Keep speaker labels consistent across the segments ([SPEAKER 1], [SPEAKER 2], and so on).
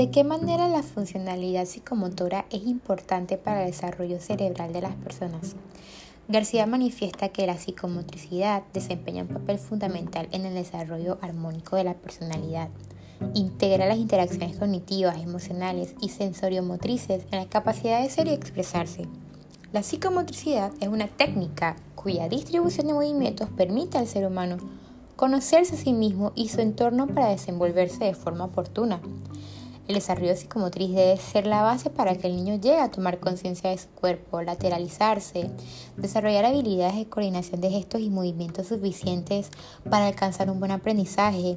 [SPEAKER 1] ¿De qué manera la funcionalidad psicomotora es importante para el desarrollo cerebral de las personas? García manifiesta que la psicomotricidad desempeña un papel fundamental en el desarrollo armónico de la personalidad. Integra las interacciones cognitivas, emocionales y sensoriomotrices en la capacidad de ser y expresarse. La psicomotricidad es una técnica cuya distribución de movimientos permite al ser humano conocerse a sí mismo y su entorno para desenvolverse de forma oportuna. El desarrollo psicomotriz debe ser la base para que el niño llegue a tomar conciencia de su cuerpo, lateralizarse, desarrollar habilidades de coordinación de gestos y movimientos suficientes para alcanzar un buen aprendizaje,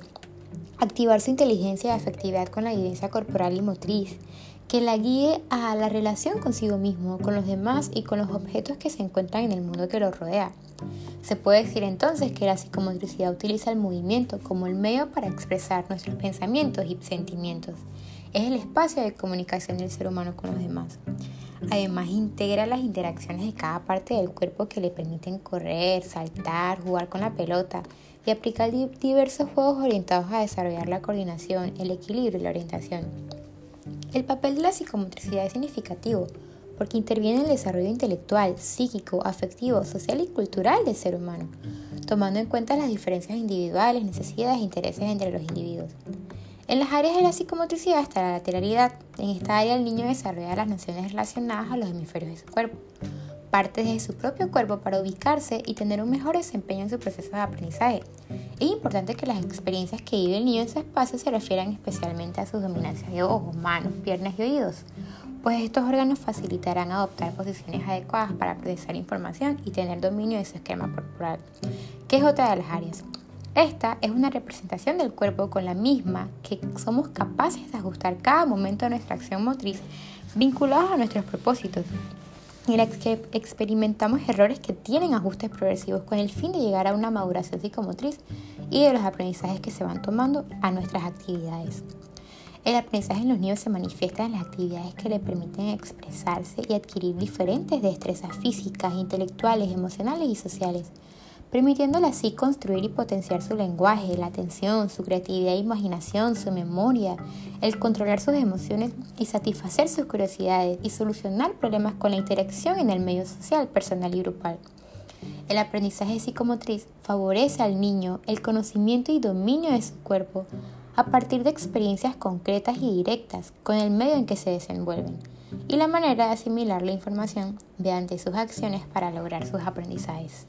[SPEAKER 1] activar su inteligencia y afectividad con la evidencia corporal y motriz, que la guíe a la relación consigo mismo, con los demás y con los objetos que se encuentran en el mundo que lo rodea. Se puede decir entonces que la psicomotricidad utiliza el movimiento como el medio para expresar nuestros pensamientos y sentimientos es el espacio de comunicación del ser humano con los demás. Además, integra las interacciones de cada parte del cuerpo que le permiten correr, saltar, jugar con la pelota y aplicar diversos juegos orientados a desarrollar la coordinación, el equilibrio y la orientación. El papel de la psicomotricidad es significativo porque interviene en el desarrollo intelectual, psíquico, afectivo, social y cultural del ser humano, tomando en cuenta las diferencias individuales, necesidades e intereses entre los individuos. En las áreas de la psicomotricidad está la lateralidad. En esta área el niño desarrolla las nociones relacionadas a los hemisferios de su cuerpo, parte de su propio cuerpo para ubicarse y tener un mejor desempeño en su proceso de aprendizaje. Es importante que las experiencias que vive el niño en ese espacio se refieran especialmente a sus dominancias de ojos, manos, piernas y oídos, pues estos órganos facilitarán adoptar posiciones adecuadas para procesar información y tener dominio de su esquema corporal, que es otra de las áreas. Esta es una representación del cuerpo con la misma que somos capaces de ajustar cada momento de nuestra acción motriz vinculados a nuestros propósitos. En la que experimentamos errores que tienen ajustes progresivos con el fin de llegar a una maduración psicomotriz y de los aprendizajes que se van tomando a nuestras actividades. El aprendizaje en los niños se manifiesta en las actividades que le permiten expresarse y adquirir diferentes destrezas físicas, intelectuales, emocionales y sociales permitiéndole así construir y potenciar su lenguaje, la atención, su creatividad e imaginación, su memoria, el controlar sus emociones y satisfacer sus curiosidades y solucionar problemas con la interacción en el medio social, personal y grupal. El aprendizaje psicomotriz favorece al niño el conocimiento y dominio de su cuerpo a partir de experiencias concretas y directas con el medio en que se desenvuelven y la manera de asimilar la información mediante sus acciones para lograr sus aprendizajes.